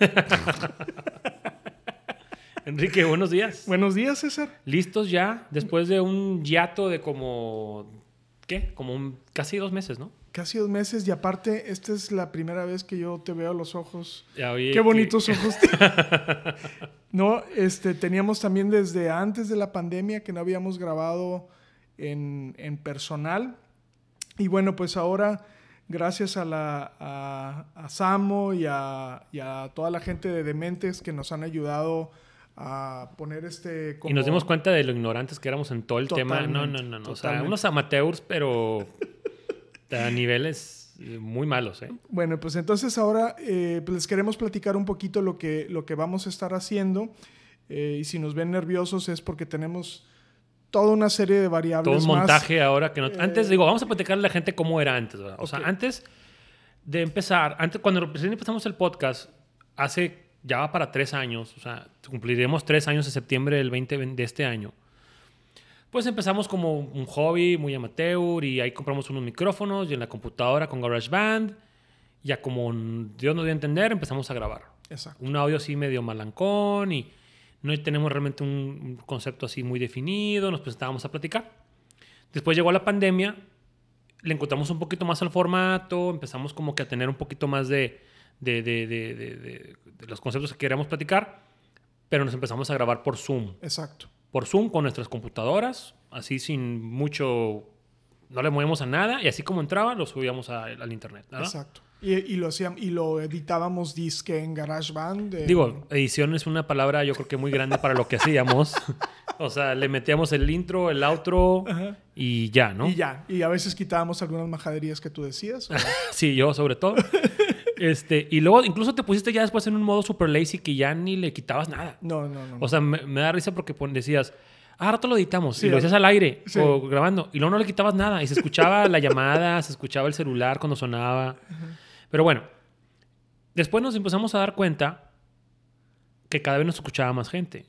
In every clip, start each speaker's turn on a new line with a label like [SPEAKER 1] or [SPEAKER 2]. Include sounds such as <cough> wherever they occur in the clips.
[SPEAKER 1] <laughs>
[SPEAKER 2] Enrique, buenos días.
[SPEAKER 3] Buenos días, César.
[SPEAKER 2] ¿Listos ya? Después de un hiato de como... ¿Qué? Como un- casi dos meses, ¿no?
[SPEAKER 3] Casi dos meses y aparte, esta es la primera vez que yo te veo a los ojos.
[SPEAKER 2] Ya, oye,
[SPEAKER 3] Qué
[SPEAKER 2] que-
[SPEAKER 3] bonitos ojos. <laughs> <laughs> no, este, teníamos también desde antes de la pandemia que no habíamos grabado en, en personal. Y bueno, pues ahora, gracias a, la, a, a Samo y a, y a toda la gente de Dementes que nos han ayudado a poner este...
[SPEAKER 2] Y nos dimos cuenta de lo ignorantes que éramos en todo el tema. No, no, no, no. O sea, unos amateurs, pero a niveles eh, muy malos, ¿eh?
[SPEAKER 3] Bueno, pues entonces ahora eh, pues les queremos platicar un poquito lo que, lo que vamos a estar haciendo. Eh, y si nos ven nerviosos es porque tenemos toda una serie de variables.
[SPEAKER 2] Todo un
[SPEAKER 3] más.
[SPEAKER 2] montaje ahora que no...
[SPEAKER 3] eh,
[SPEAKER 2] Antes, digo, vamos a platicarle a la gente cómo era antes, ¿verdad? O sea,
[SPEAKER 3] Ok.
[SPEAKER 2] antes de empezar, antes cuando recién empezamos el podcast, hace ya va para tres años, o sea, cumpliremos tres años en septiembre del 20 de este año. Pues empezamos como un hobby muy amateur y ahí compramos unos micrófonos y en la computadora con GarageBand. Ya como Dios nos dio a entender, empezamos a grabar.
[SPEAKER 3] Exacto.
[SPEAKER 2] Un audio así medio malancón y no tenemos realmente un, concepto así muy definido, nos presentábamos a platicar. Después llegó la pandemia, le encontramos un poquito más al formato, empezamos como que a tener un poquito más de- de los conceptos que queríamos platicar, pero nos empezamos a grabar por Zoom.
[SPEAKER 3] Exacto.
[SPEAKER 2] Por Zoom con nuestras computadoras, así sin mucho... No le movemos a nada y así como entraba lo subíamos a- al internet. ¿verdad?
[SPEAKER 3] Exacto. Y, y lo hacíamos, y lo editábamos disque en GarageBand. en-
[SPEAKER 2] Digo, edición es una palabra yo creo que muy grande para lo que hacíamos. <laughs> o sea, le metíamos el intro, el outro
[SPEAKER 3] Ajá.
[SPEAKER 2] y ya, ¿no?
[SPEAKER 3] Y ya. Y a veces quitábamos algunas majaderías que tú decías. <laughs>
[SPEAKER 2] Sí, yo sobre todo. <laughs> este, y luego incluso te pusiste ya después en un modo super lazy que ya ni le quitabas nada.
[SPEAKER 3] No, no, no.
[SPEAKER 2] O sea, me, me da risa porque decías, ah, rato lo editamos.
[SPEAKER 3] Sí,
[SPEAKER 2] y lo decías al aire
[SPEAKER 3] sí.
[SPEAKER 2] o grabando. Y luego no le quitabas nada. Y se escuchaba la llamada, se escuchaba el celular cuando sonaba. Pero bueno, después nos empezamos a dar cuenta que cada vez nos escuchaba más gente.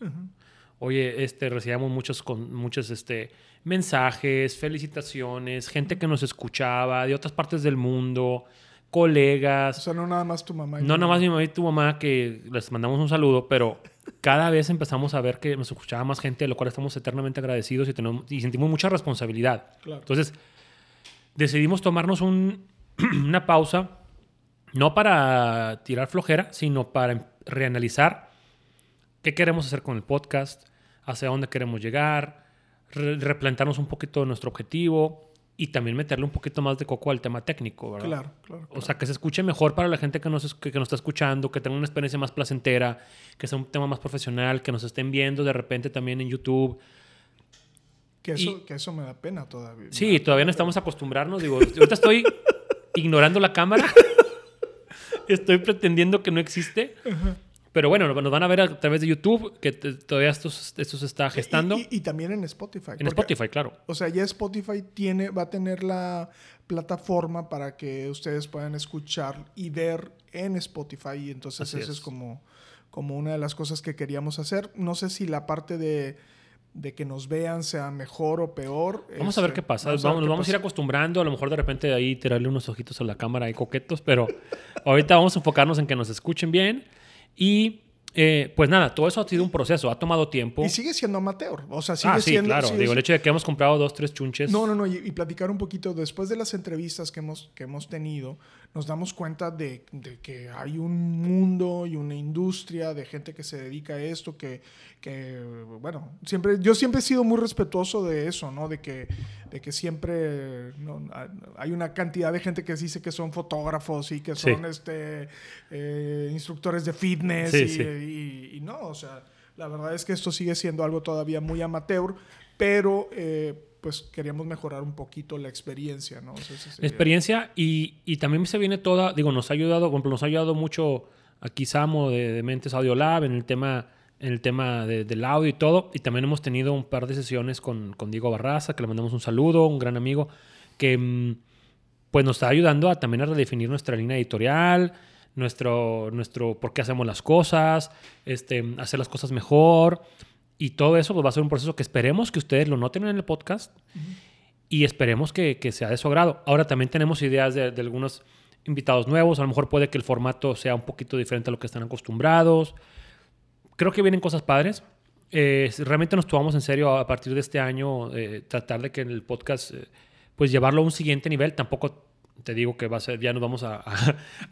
[SPEAKER 2] Oye, este, recibíamos muchos, con, muchos este, mensajes, felicitaciones, gente que nos escuchaba de otras partes del mundo,
[SPEAKER 3] o
[SPEAKER 2] colegas.
[SPEAKER 3] sea, no nada más tu mamá. y
[SPEAKER 2] No,
[SPEAKER 3] tu
[SPEAKER 2] nomás mi mamá y tu mamá, que les mandamos un saludo, pero cada vez empezamos a ver que nos escuchaba más gente, de lo cual estamos eternamente agradecidos y, tenemos, y sentimos mucha responsabilidad.
[SPEAKER 3] Claro.
[SPEAKER 2] Entonces, decidimos tomarnos un- <clears throat> una pausa, no para tirar flojera, sino para em- reanalizar qué queremos hacer con el podcast, hacia dónde queremos llegar, re- replantarnos un poquito nuestro objetivo y también meterle un poquito más de coco al tema técnico, ¿verdad?
[SPEAKER 3] Claro, claro.
[SPEAKER 2] O sea, que se escuche mejor para la gente que nos, es- que, que nos está escuchando, que tenga una experiencia más placentera, que sea un tema más profesional, que nos estén viendo de repente también en YouTube.
[SPEAKER 3] Que eso,
[SPEAKER 2] y-
[SPEAKER 3] que eso me da pena todavía.
[SPEAKER 2] Sí, todavía no estamos acostumbrarnos. Digo, ahorita estoy <laughs> ignorando la cámara. <laughs> Estoy pretendiendo que no existe. Pero bueno, nos van a ver a través de YouTube, que todavía esto, esto se está gestando.
[SPEAKER 3] Y, y- y también en Spotify.
[SPEAKER 2] en
[SPEAKER 3] porque-
[SPEAKER 2] Spotify, claro.
[SPEAKER 3] O sea, ya Spotify tiene, va a tener la plataforma para que ustedes puedan escuchar y ver en Spotify. Y entonces
[SPEAKER 2] Así
[SPEAKER 3] eso
[SPEAKER 2] es.
[SPEAKER 3] es como, como una de las cosas que queríamos hacer. No sé si la parte de, de que nos vean sea mejor o peor.
[SPEAKER 2] Vamos a ver
[SPEAKER 3] Este,
[SPEAKER 2] qué pasa.
[SPEAKER 3] a
[SPEAKER 2] Vamos, nos
[SPEAKER 3] qué
[SPEAKER 2] vamos a ir acostumbrando. A lo mejor de repente de ahí tirarle unos ojitos a la cámara ahí coquetos, pero ahorita vamos a enfocarnos en que nos escuchen bien. Y eh, pues nada, todo eso ha sido un proceso, ha tomado tiempo.
[SPEAKER 3] Y sigue siendo amateur. O sea, sigue
[SPEAKER 2] ah, sí,
[SPEAKER 3] siendo.
[SPEAKER 2] claro.
[SPEAKER 3] sigue
[SPEAKER 2] Digo, el hecho de que hemos comprado dos, tres chunches.
[SPEAKER 3] No, no, no, y, y platicar un poquito después de las entrevistas que hemos, que hemos tenido, nos damos cuenta de, de que hay un mundo y una industria de gente que se dedica a esto, que, que, bueno, siempre, yo siempre he sido muy respetuoso de eso, ¿no? De que, de que siempre ¿no? hay una cantidad de gente que dice que son fotógrafos y que
[SPEAKER 2] Sí.
[SPEAKER 3] son este, eh, instructores de fitness
[SPEAKER 2] Sí,
[SPEAKER 3] y,
[SPEAKER 2] sí.
[SPEAKER 3] y- y no, o sea, la verdad es que esto sigue siendo algo todavía muy amateur, pero eh, pues queríamos mejorar un poquito la experiencia, ¿no?
[SPEAKER 2] Experiencia y, y también se viene toda, digo, nos ha ayudado, por ejemplo, nos ha ayudado mucho aquí Samo de, de Mentes Audio Lab en el tema, en el tema de- del audio y todo. Y también hemos tenido un par de sesiones con, con Diego Barraza, que le mandamos un saludo, un gran amigo, que mm, pues nos está ayudando a también a redefinir nuestra línea editorial, nuestro, nuestro por qué hacemos las cosas, este, hacer las cosas mejor. Y todo eso pues, va a ser un proceso que esperemos que ustedes lo noten en el podcast y esperemos que, que sea de su agrado. Ahora también tenemos ideas de, algunos invitados nuevos. A lo mejor puede que el formato sea un poquito diferente a lo que están acostumbrados. Creo que vienen cosas padres. Eh, realmente nos tomamos en serio a partir de este año eh, tratar de que en el podcast eh, pues llevarlo a un siguiente nivel. Tampoco te digo que va a ser, ya nos vamos a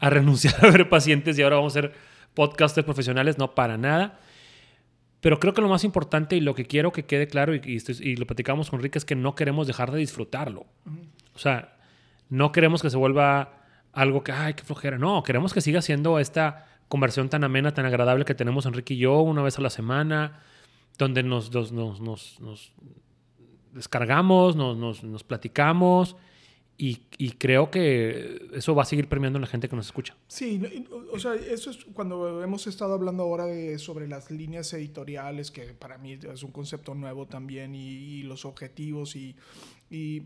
[SPEAKER 2] <laughs> renunciar a ver pacientes y ahora vamos a ser podcasters profesionales. No, para nada. Pero creo que lo más importante y lo que quiero que quede claro, y, y estoy- y lo platicamos con Rick, es que no queremos dejar de disfrutarlo. O sea, no queremos que se vuelva algo que, ay, qué flojera. No, queremos que siga siendo esta conversión tan amena, tan agradable que tenemos Enrique y yo una vez a la semana, donde nos, nos, nos, nos- nos descargamos, nos platicamos. Y, y creo que eso va a seguir premiando a la gente que nos escucha.
[SPEAKER 3] Sí, o sea, eso es cuando hemos estado hablando ahora de, sobre las líneas editoriales, que para mí es un concepto nuevo también, y, y los objetivos, y, y,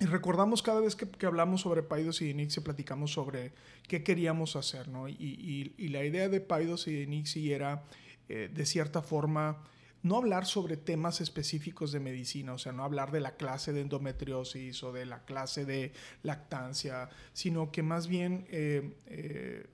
[SPEAKER 3] recordamos cada vez que, que hablamos sobre Paidos y Nixie, platicamos sobre qué queríamos hacer, ¿no? Y, la idea de Paidos y Nixie era, eh, de cierta forma, no hablar sobre temas específicos de medicina, o sea, no hablar de la clase de endometriosis o de la clase de lactancia, sino que más bien eh, eh,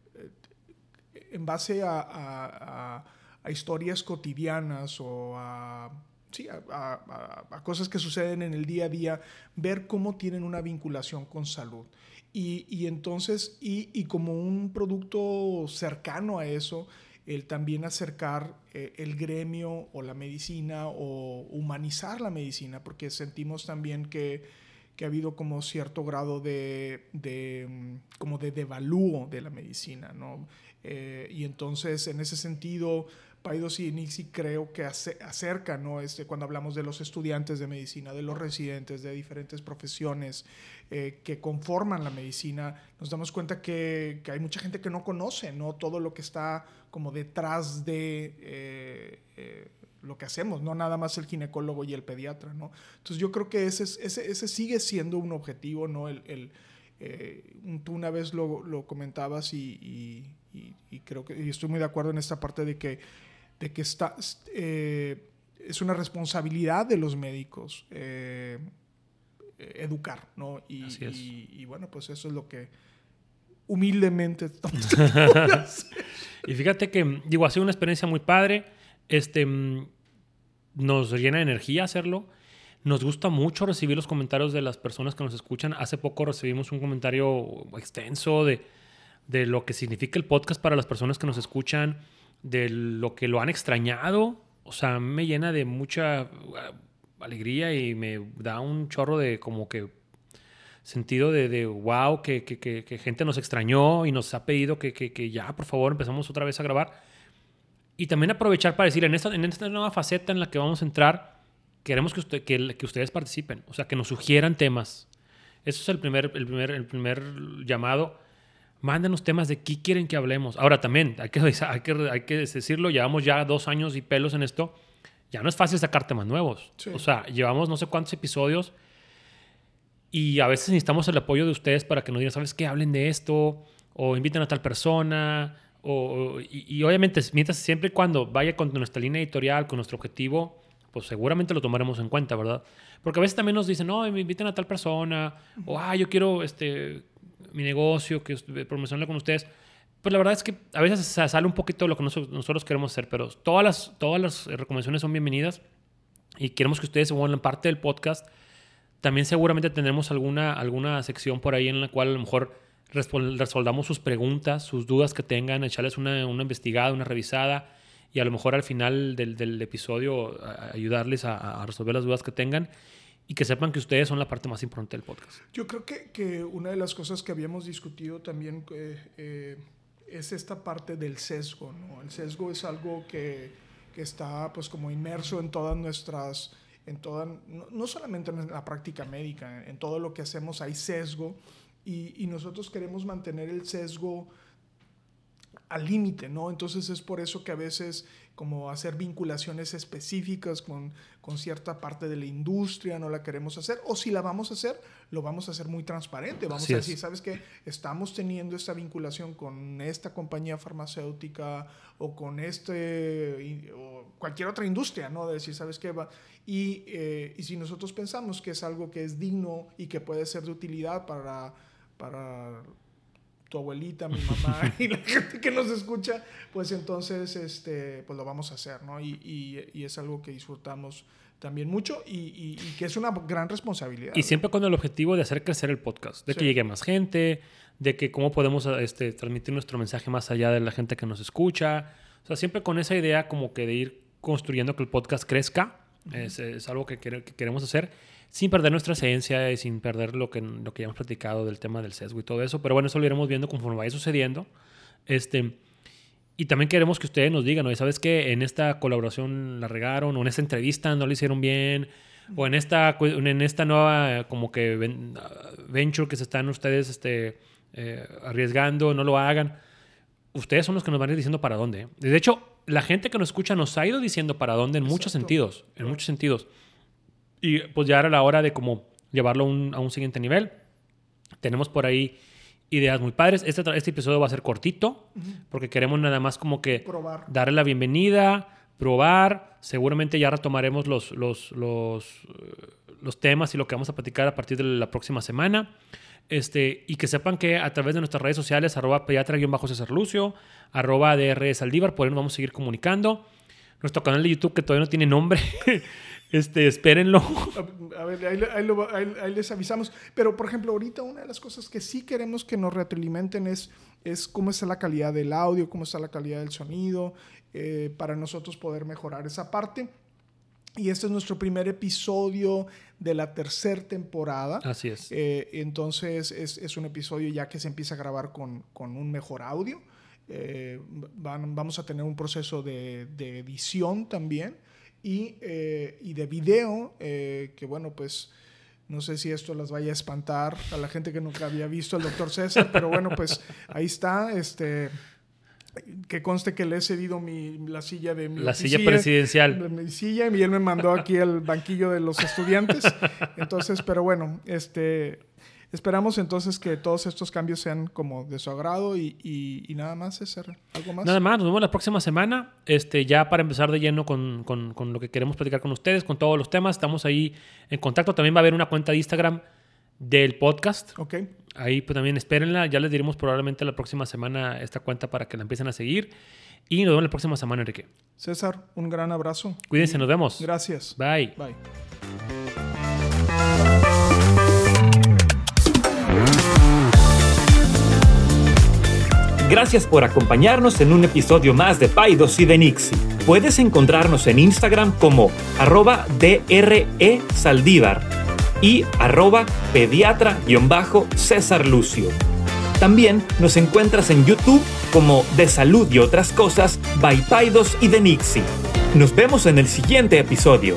[SPEAKER 3] en base a, a- historias cotidianas o a, sí, a cosas que suceden en el día a día, ver cómo tienen una vinculación con salud. Y, y entonces, y, y como un producto cercano a eso, el también acercar eh, el gremio o la medicina o humanizar la medicina, porque sentimos también que, que ha habido como cierto grado de, de, mm, como de devalúo de la medicina, ¿no? Eh, y entonces, en ese sentido, Paidos y Nixie creo que ace- acerca, ¿no? Este, cuando hablamos de los estudiantes de medicina, de los residentes, de diferentes profesiones eh, que conforman la medicina, nos damos cuenta que, hay mucha gente que no conoce, ¿no? Todo lo que está como detrás de... eh, eh, lo que hacemos, no nada más el ginecólogo y el pediatra, ¿no? Entonces yo creo que ese, es- ese, sigue siendo un objetivo, ¿no? El, tú una vez lo, lo comentabas y, y- y- creo que estoy muy de acuerdo en esta parte de que, de que está, eh, es una responsabilidad de los médicos eh, educar, ¿no? Y,
[SPEAKER 2] Así es.
[SPEAKER 3] y- y bueno, pues eso es lo que humildemente <laughs> estamos
[SPEAKER 2] Y fíjate que, digo, ha sido una experiencia muy padre. Este, nos llena de energía hacerlo. Nos gusta mucho recibir los comentarios de las personas que nos escuchan. Hace poco recibimos un comentario extenso de, de lo que significa el podcast para las personas que nos escuchan, de lo que lo han extrañado. O sea, me llena de mucha uh, alegría y me da un chorro de como que sentido de, de wow, que, que- que- gente nos extrañó y nos ha pedido que, ya, por favor, empezamos otra vez a grabar. Y también aprovechar para decir, en esta, en esta nueva faceta en la que vamos a entrar, queremos que, usted, que ustedes participen, o sea, que nos sugieran temas. Eso es el primer, el primer, el primer llamado. Mándenos temas de qué quieren que hablemos. Ahora también, hay que, <laughs> hay, que, hay que decirlo, llevamos ya dos años y pelos en esto. Ya no es fácil sacar temas nuevos.
[SPEAKER 3] Sí.
[SPEAKER 2] O sea, llevamos no sé cuántos episodios y a veces necesitamos el apoyo de ustedes para que nos digan, ¿sabes qué? Hablen de esto o inviten a tal persona. O, o- y, y obviamente, mientras siempre y cuando vaya con nuestra línea editorial, con nuestro objetivo, pues seguramente lo tomaremos en cuenta, ¿verdad? Porque a veces también nos dicen, no, me inviten a tal persona, o ah, yo quiero este, mi negocio, que promocionarlo con ustedes. Pues la verdad es que a veces sale un poquito lo que nosotros, queremos hacer, pero todas las, todas las recomendaciones son bienvenidas y queremos que ustedes se vuelvan parte del podcast. También seguramente tendremos alguna, alguna sección por ahí en la cual a lo mejor resolvamos sus preguntas, sus dudas que tengan, echarles una, una investigada, una revisada y a lo mejor al final del, del episodio ayudarles a resolver las dudas que tengan y que sepan que ustedes son la parte más importante del podcast.
[SPEAKER 3] Yo creo que, que una de las cosas que habíamos discutido también eh, eh, es esta parte del sesgo, ¿no? El sesgo es algo que, que está pues como inmerso en todas nuestras, en toda, no, no solamente en la práctica médica, en todo lo que hacemos hay sesgo y, y nosotros queremos mantener el sesgo al límite, ¿no? Entonces es por eso que a veces como hacer vinculaciones específicas con, con, cierta parte de la industria no la queremos hacer, o si la vamos a hacer, lo vamos a hacer muy transparente. Vamos a decir, ¿sabes qué? Estamos teniendo esta vinculación con esta compañía farmacéutica o con este, o cualquier otra industria, ¿no? De decir, ¿sabes qué? Va? Y, eh, y si nosotros pensamos que es algo que es digno y que puede ser de utilidad para, para tu abuelita, mi mamá <laughs> y la gente que nos escucha, pues entonces este, pues lo vamos a hacer, ¿no? Y, y, es algo que disfrutamos también mucho y, y, que es una gran responsabilidad.
[SPEAKER 2] Y siempre con el objetivo de hacer crecer el podcast, de que llegue más gente, de que cómo podemos este, transmitir nuestro mensaje más allá de la gente que nos escucha. O sea, siempre con esa idea como que de ir construyendo que el podcast crezca, es, es, algo que, que queremos hacer sin perder nuestra esencia y sin perder lo que, lo que ya hemos platicado del tema del sesgo y todo eso. Pero bueno, eso lo iremos viendo conforme vaya sucediendo. Este, y también queremos que ustedes nos digan, ¿no? ¿sabes qué? En esta colaboración la regaron, o en esta entrevista no lo hicieron bien, o en esta, en esta nueva como que venture que se están ustedes este, eh, arriesgando, no lo hagan. Ustedes son los que nos van a ir diciendo para dónde. ¿eh? De hecho, la gente que nos escucha nos ha ido diciendo para dónde en muchos sentidos, en muchos sentidos. Y pues ya era la hora de como llevarlo a un siguiente nivel. Tenemos por ahí ideas muy padres. Este, este episodio va a ser cortito porque queremos nada más como que darle la bienvenida, probar. Seguramente ya retomaremos los, los, los, eh, los temas y lo que vamos a platicar a partir de la próxima semana. Este, y que sepan que a través de nuestras redes sociales, arroba pediatra-césar Lucio, arroba DR Saldívar, por ahí nos vamos a seguir comunicando. Nuestro canal de YouTube que todavía no tiene nombre, <laughs> Este, espérenlo.
[SPEAKER 3] A ver, ahí, les avisamos. Pero, por ejemplo, ahorita una de las cosas que sí queremos que nos retroalimenten es, es cómo está la calidad del audio, cómo está la calidad del sonido, eh, para nosotros poder mejorar esa parte. Y este es nuestro primer episodio de la tercera temporada.
[SPEAKER 2] Así es.
[SPEAKER 3] Eh, entonces, es, es, un episodio ya que se empieza a grabar con, con un mejor audio. Eh, van, vamos a tener un proceso de, de edición también y, eh, y de video, eh, que bueno, pues no sé si esto las vaya a espantar a la gente que nunca había visto al doctor César, pero bueno, pues ahí está, este que conste que le he cedido mi, la silla de mi
[SPEAKER 2] La silla presidencial.
[SPEAKER 3] mi silla y él me mandó aquí al banquillo de los estudiantes. Entonces, pero bueno, este Esperamos entonces que todos estos cambios sean como de su agrado y, nada más, César. ¿Algo más?
[SPEAKER 2] Nada más, nos vemos la próxima semana. Este, ya para empezar de lleno con, lo que queremos platicar con ustedes, con todos los temas. Estamos ahí en contacto. También va a haber una cuenta de Instagram del podcast.
[SPEAKER 3] Ok.
[SPEAKER 2] Ahí pues también espérenla. Ya les diremos probablemente la próxima semana esta cuenta para que la empiecen a seguir. Y nos vemos la próxima semana, Enrique.
[SPEAKER 3] César, un gran abrazo.
[SPEAKER 2] Cuídense, nos vemos.
[SPEAKER 3] Gracias.
[SPEAKER 2] Bye.
[SPEAKER 3] Bye.
[SPEAKER 1] Gracias por acompañarnos en un episodio más de Paidos y de Nixie. Puedes encontrarnos en Instagram como arroba DRE Saldívar y arroba pediatra-césar Lucio. También nos encuentras en YouTube como De Salud y otras cosas by Paidos y de Nixie. Nos vemos en el siguiente episodio.